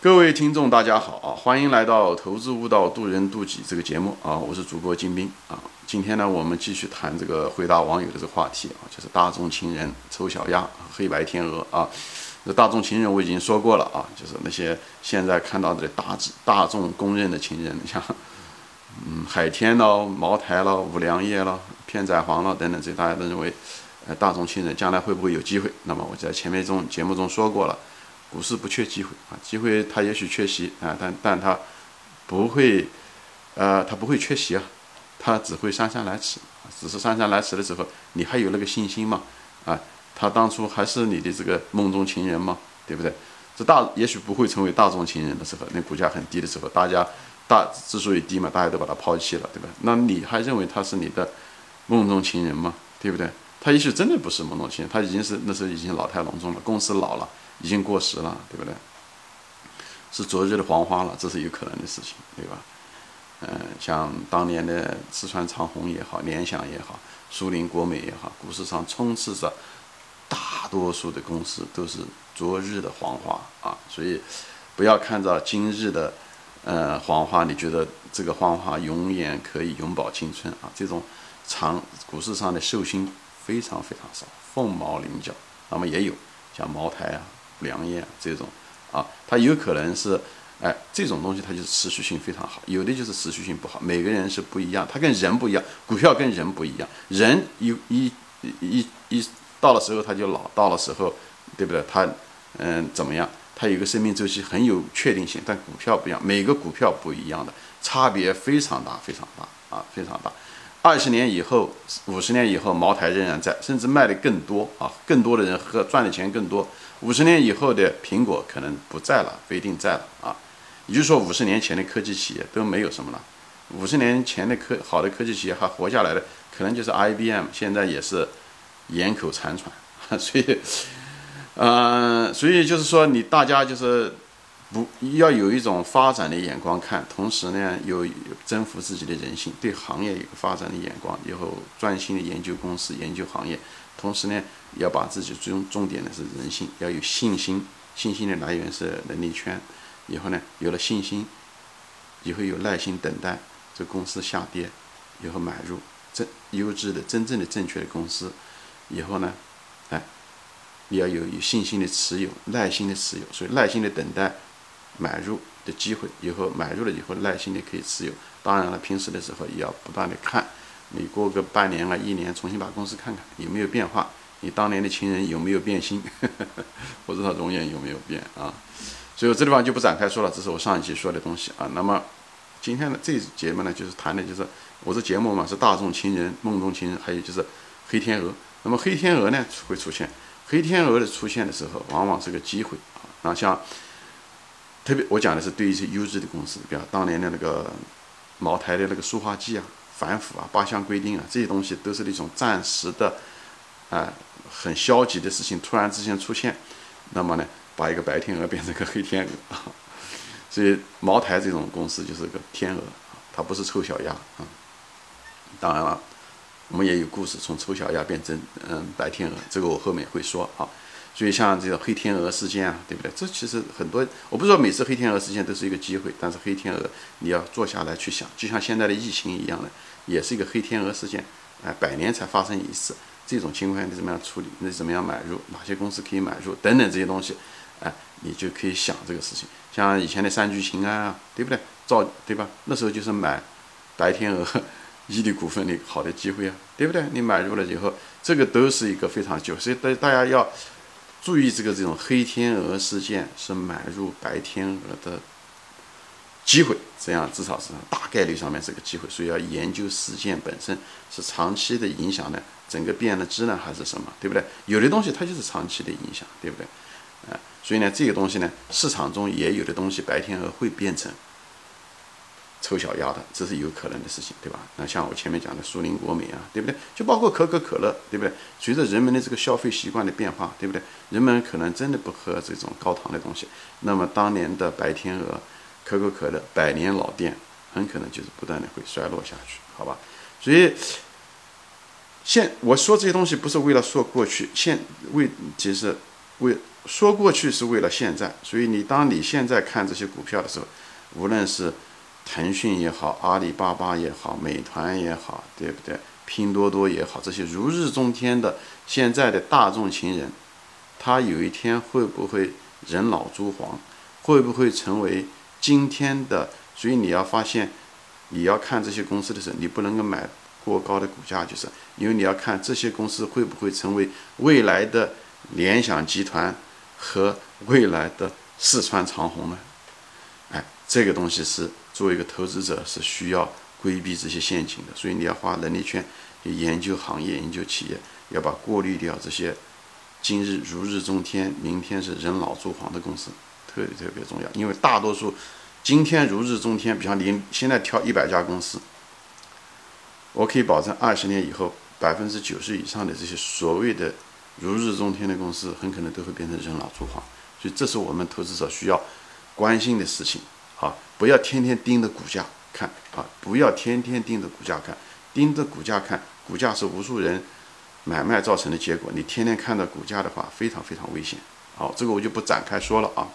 各位听众，大家好啊！欢迎来到《投资悟道，渡人渡己》这个节目啊！我是主播金兵啊！今天呢，我们继续谈这个回答网友的这个话题啊，就是大众情人、丑小鸭、黑白天鹅啊。这大众情人我已经说过了啊，就是那些现在看到的大大众公认的情人，像嗯海天了、茅台了、五粮液了、片仔癀了等等，这大家都认为呃大众情人将来会不会有机会？那么我在前面中节目中说过了。股市不缺机会啊，机会它也许缺席啊，但但它不会，呃，它不会缺席啊，它只会姗姗来迟只是姗姗来迟的时候，你还有那个信心吗？啊，他当初还是你的这个梦中情人吗？对不对？这大也许不会成为大众情人的时候，那股价很低的时候，大家大之所以低嘛，大家都把它抛弃了，对吧？那你还认为他是你的梦中情人吗？对不对？他也许真的不是梦中情人，他已经是那时候已经老态龙钟了，公司老了。已经过时了，对不对？是昨日的黄花了，这是有可能的事情，对吧？嗯，像当年的四川长虹也好，联想也好，苏宁国美也好，股市上充斥着大多数的公司都是昨日的黄花啊，所以不要看着今日的呃黄花，你觉得这个黄花永远可以永葆青春啊？这种长股市上的寿星非常非常少，凤毛麟角。那么也有像茅台啊。良业这种啊，它有可能是，哎，这种东西它就是持续性非常好，有的就是持续性不好。每个人是不一样，它跟人不一样，股票跟人不一样。人一一一一到了时候他就老，到了时候，对不对？他嗯怎么样？它有个生命周期很有确定性，但股票不一样，每个股票不一样的，差别非常大，非常大啊，非常大。二十年以后，五十年以后，茅台仍然在，甚至卖的更多啊，更多的人喝，赚的钱更多。五十年以后的苹果可能不在了，不一定在了啊。也就是说，五十年前的科技企业都没有什么了。五十年前的科好的科技企业还活下来的，可能就是 IBM，现在也是咽口残喘。所以，嗯，所以就是说，你大家就是不要有一种发展的眼光看，同时呢，有征服自己的人性，对行业有发展的眼光，以后专心的研究公司、研究行业。同时呢，要把自己重重点的是人性，要有信心，信心的来源是能力圈。以后呢，有了信心，以后有耐心等待这公司下跌，以后买入真优质的、真正的正确的公司。以后呢，哎，你要有有信心的持有，耐心的持有，所以耐心的等待买入的机会。以后买入了以后，耐心的可以持有。当然了，平时的时候也要不断的看。你过个半年啊，一年，重新把公司看看有没有变化，你当年的情人有没有变心，不知道容颜有没有变啊？所以我这地方就不展开说了，这是我上一期说的东西啊。那么今天的这节目呢，就是谈的就是我这节目嘛是大众情人、梦中情人，还有就是黑天鹅。那么黑天鹅呢会出现，黑天鹅的出现的时候，往往是个机会啊。那像特别我讲的是对一些优质的公司，比如当年的那个茅台的那个塑化剂啊。反腐啊，八项规定啊，这些东西都是那种暂时的，啊，很消极的事情，突然之间出现，那么呢，把一个白天鹅变成个黑天鹅啊，所以茅台这种公司就是个天鹅，它不是臭小鸭啊。当然了，我们也有故事，从臭小鸭变成嗯白天鹅，这个我后面会说啊。所以像这个黑天鹅事件啊，对不对？这其实很多，我不是说每次黑天鹅事件都是一个机会，但是黑天鹅你要坐下来去想，就像现在的疫情一样的。也是一个黑天鹅事件，哎，百年才发生一次，这种情况你怎么样处理？你怎么样买入？哪些公司可以买入？等等这些东西，哎，你就可以想这个事情。像以前的三聚氰胺啊，对不对？造对吧？那时候就是买白天鹅、伊利股份的好的机会啊，对不对？你买入了以后，这个都是一个非常久，所以大大家要注意这个这种黑天鹅事件是买入白天鹅的。机会，这样至少是大概率上面是个机会，所以要研究事件本身是长期的影响呢，整个变了质呢，还是什么，对不对？有的东西它就是长期的影响，对不对？啊，所以呢，这个东西呢，市场中也有的东西，白天鹅会变成丑小鸭的，这是有可能的事情，对吧？那像我前面讲的苏宁国美啊，对不对？就包括可口可乐，对不对？随着人们的这个消费习惯的变化，对不对？人们可能真的不喝这种高糖的东西，那么当年的白天鹅。可口可乐百年老店，很可能就是不断的会衰落下去，好吧？所以现我说这些东西不是为了说过去，现为其实为说过去是为了现在，所以你当你现在看这些股票的时候，无论是腾讯也好，阿里巴巴也好，美团也好，对不对？拼多多也好，这些如日中天的现在的大众情人，他有一天会不会人老珠黄？会不会成为今天的？所以你要发现，你要看这些公司的时候，你不能够买过高的股价，就是因为你要看这些公司会不会成为未来的联想集团和未来的四川长虹呢？哎，这个东西是作为一个投资者是需要。规避这些陷阱的，所以你要花能力圈去研究行业、研究企业，要把过滤掉这些今日如日中天、明天是人老珠黄的公司，特别特别重要。因为大多数今天如日中天，比方你现在挑一百家公司，我可以保证二十年以后，百分之九十以上的这些所谓的如日中天的公司，很可能都会变成人老珠黄。所以这是我们投资者需要关心的事情啊！不要天天盯着股价。看啊，不要天天盯着股价看，盯着股价看，股价是无数人买卖造成的结果。你天天看到股价的话，非常非常危险。好，这个我就不展开说了啊。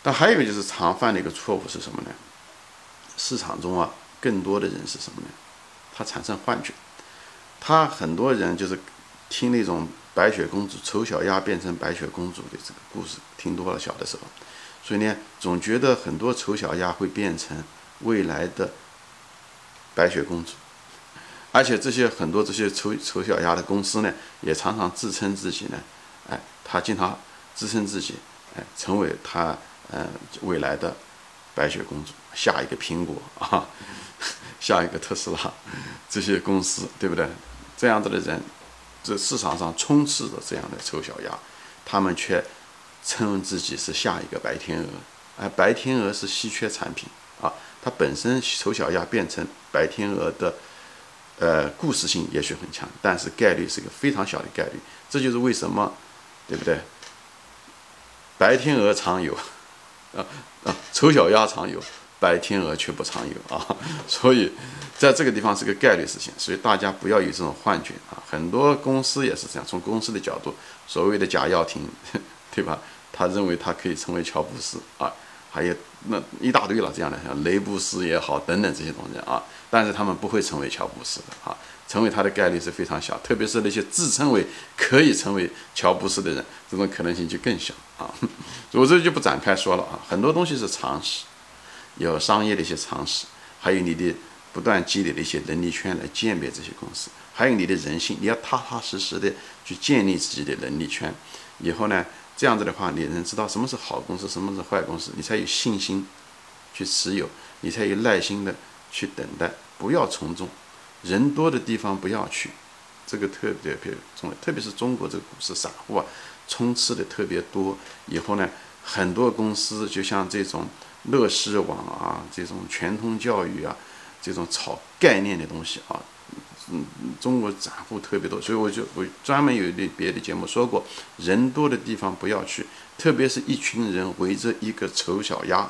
但还有一个就是常犯的一个错误是什么呢？市场中啊，更多的人是什么呢？他产生幻觉，他很多人就是听那种白雪公主丑小鸭变成白雪公主的这个故事听多了，小的时候，所以呢，总觉得很多丑小鸭会变成。未来的白雪公主，而且这些很多这些丑丑小鸭的公司呢，也常常自称自己呢，哎，他经常自称自己，哎，成为他嗯未来的白雪公主，下一个苹果啊，下一个特斯拉，这些公司对不对？这样子的人，这市场上充斥着这样的丑小鸭，他们却称自己是下一个白天鹅，哎，白天鹅是稀缺产品啊。它本身丑小鸭变成白天鹅的，呃，故事性也许很强，但是概率是一个非常小的概率。这就是为什么，对不对？白天鹅常有，啊啊，丑小鸭常有，白天鹅却不常有啊。所以，在这个地方是个概率事情，所以大家不要有这种幻觉啊。很多公司也是这样，从公司的角度，所谓的假药亭，对吧？他认为他可以成为乔布斯啊。还有那一大堆了，这样的像雷布斯也好，等等这些东西啊，但是他们不会成为乔布斯的啊，成为他的概率是非常小，特别是那些自称为可以成为乔布斯的人，这种可能性就更小啊。我这就不展开说了啊，很多东西是常识，有商业的一些常识，还有你的不断积累的一些能力圈来鉴别这些公司，还有你的人性，你要踏踏实实的去建立自己的能力圈，以后呢？这样子的话，你能知道什么是好公司，什么是坏公司，你才有信心去持有，你才有耐心的去等待，不要从众，人多的地方不要去，这个特别特别重要。特别是中国这个股市散户啊，充斥的特别多。以后呢，很多公司就像这种乐视网啊，这种全通教育啊，这种炒概念的东西啊。嗯，中国散户特别多，所以我就我专门有一别的节目说过，人多的地方不要去，特别是一群人围着一个丑小鸭，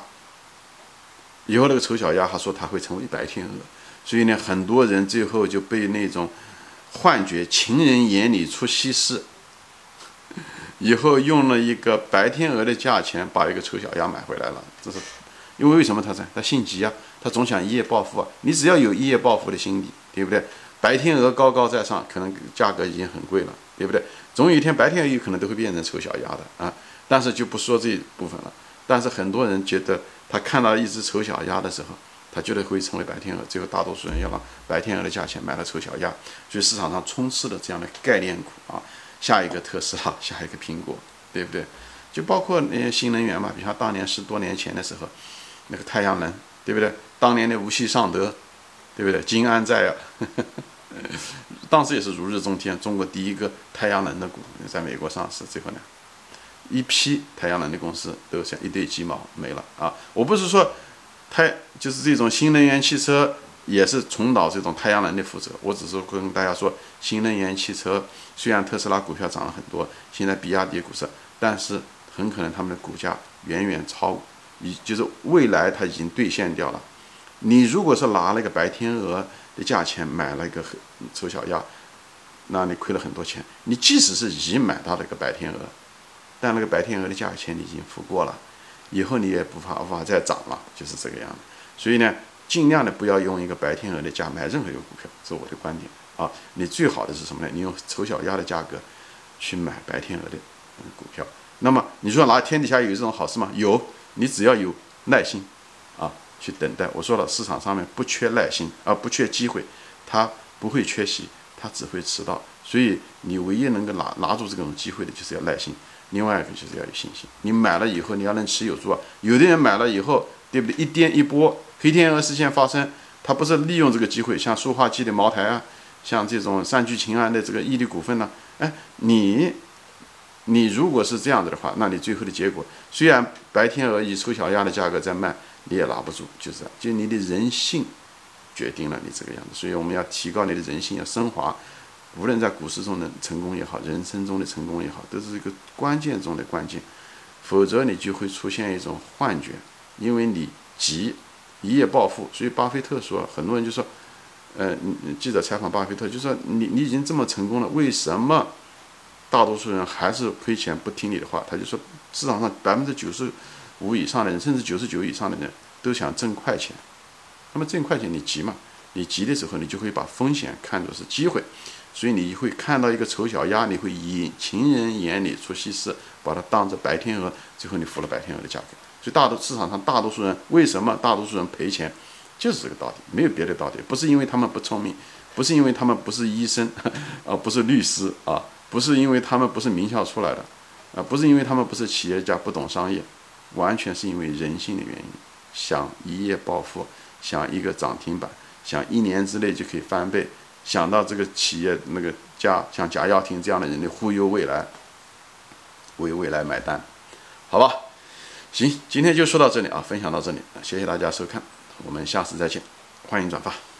以后那个丑小鸭还说他会成为白天鹅，所以呢，很多人最后就被那种幻觉，情人眼里出西施，以后用了一个白天鹅的价钱把一个丑小鸭买回来了，这是因为为什么他在？他性急啊，他总想一夜暴富啊，你只要有一夜暴富的心理，对不对？白天鹅高高在上，可能价格已经很贵了，对不对？总有一天，白天鹅有可能都会变成丑小鸭的啊！但是就不说这一部分了。但是很多人觉得，他看到一只丑小鸭的时候，他觉得会成为白天鹅。最后，大多数人要让白天鹅的价钱买了丑小鸭，所以市场上充斥了这样的概念股啊！下一个特斯拉，下一个苹果，对不对？就包括那些新能源嘛，比如当年十多年前的时候，那个太阳能，对不对？当年的无锡尚德，对不对？金安在啊。当时也是如日中天，中国第一个太阳能的股在美国上市，最后呢，一批太阳能的公司都像一堆鸡毛没了啊！我不是说太就是这种新能源汽车也是重蹈这种太阳能的覆辙，我只是跟大家说，新能源汽车虽然特斯拉股票涨了很多，现在比亚迪股市，但是很可能他们的股价远远超，已就是未来它已经兑现掉了。你如果是拿那个白天鹅。价钱买了一个丑小鸭，那你亏了很多钱。你即使是已买到了一个白天鹅，但那个白天鹅的价钱你已经付过了，以后你也不怕无法再涨了，就是这个样子。所以呢，尽量的不要用一个白天鹅的价买任何一个股票，这是我的观点啊。你最好的是什么呢？你用丑小鸭的价格去买白天鹅的股票。那么你说哪天底下有这种好事吗？有，你只要有耐心，去等待。我说了，市场上面不缺耐心，而不缺机会，它不会缺席，它只会迟到。所以你唯一能够拿拿住这种机会的，就是要耐心。另外一个就是要有信心。你买了以后，你要能持有住啊。有的人买了以后，对不对？一颠一波，黑天鹅事件发生，他不是利用这个机会，像塑化剂的茅台啊，像这种三聚氰胺的这个伊利股份呢，哎，你。你如果是这样子的话，那你最后的结果，虽然白天鹅以丑小鸭的价格在卖，你也拿不住，就是，就你的人性决定了你这个样子。所以我们要提高你的人性，要升华。无论在股市中的成功也好，人生中的成功也好，都是一个关键中的关键。否则你就会出现一种幻觉，因为你急一夜暴富。所以巴菲特说，很多人就说，呃，记者采访巴菲特就说，你你已经这么成功了，为什么？大多数人还是亏钱不听你的话，他就说市场上百分之九十五以上的人，甚至九十九以上的人都想挣快钱。那么挣快钱你急嘛？你急的时候，你就会把风险看作是机会，所以你会看到一个丑小鸭，你会以情人眼里出西施，把它当着白天鹅，最后你付了白天鹅的价格。所以大多市场上大多数人为什么大多数人赔钱，就是这个道理，没有别的道理，不是因为他们不聪明，不是因为他们不是医生，啊，不是律师啊。不是因为他们不是名校出来的，啊，不是因为他们不是企业家不懂商业，完全是因为人性的原因，想一夜暴富，想一个涨停板，想一年之内就可以翻倍，想到这个企业那个家像贾跃亭这样的人的忽悠未来，为未来买单，好吧？行，今天就说到这里啊，分享到这里，谢谢大家收看，我们下次再见，欢迎转发。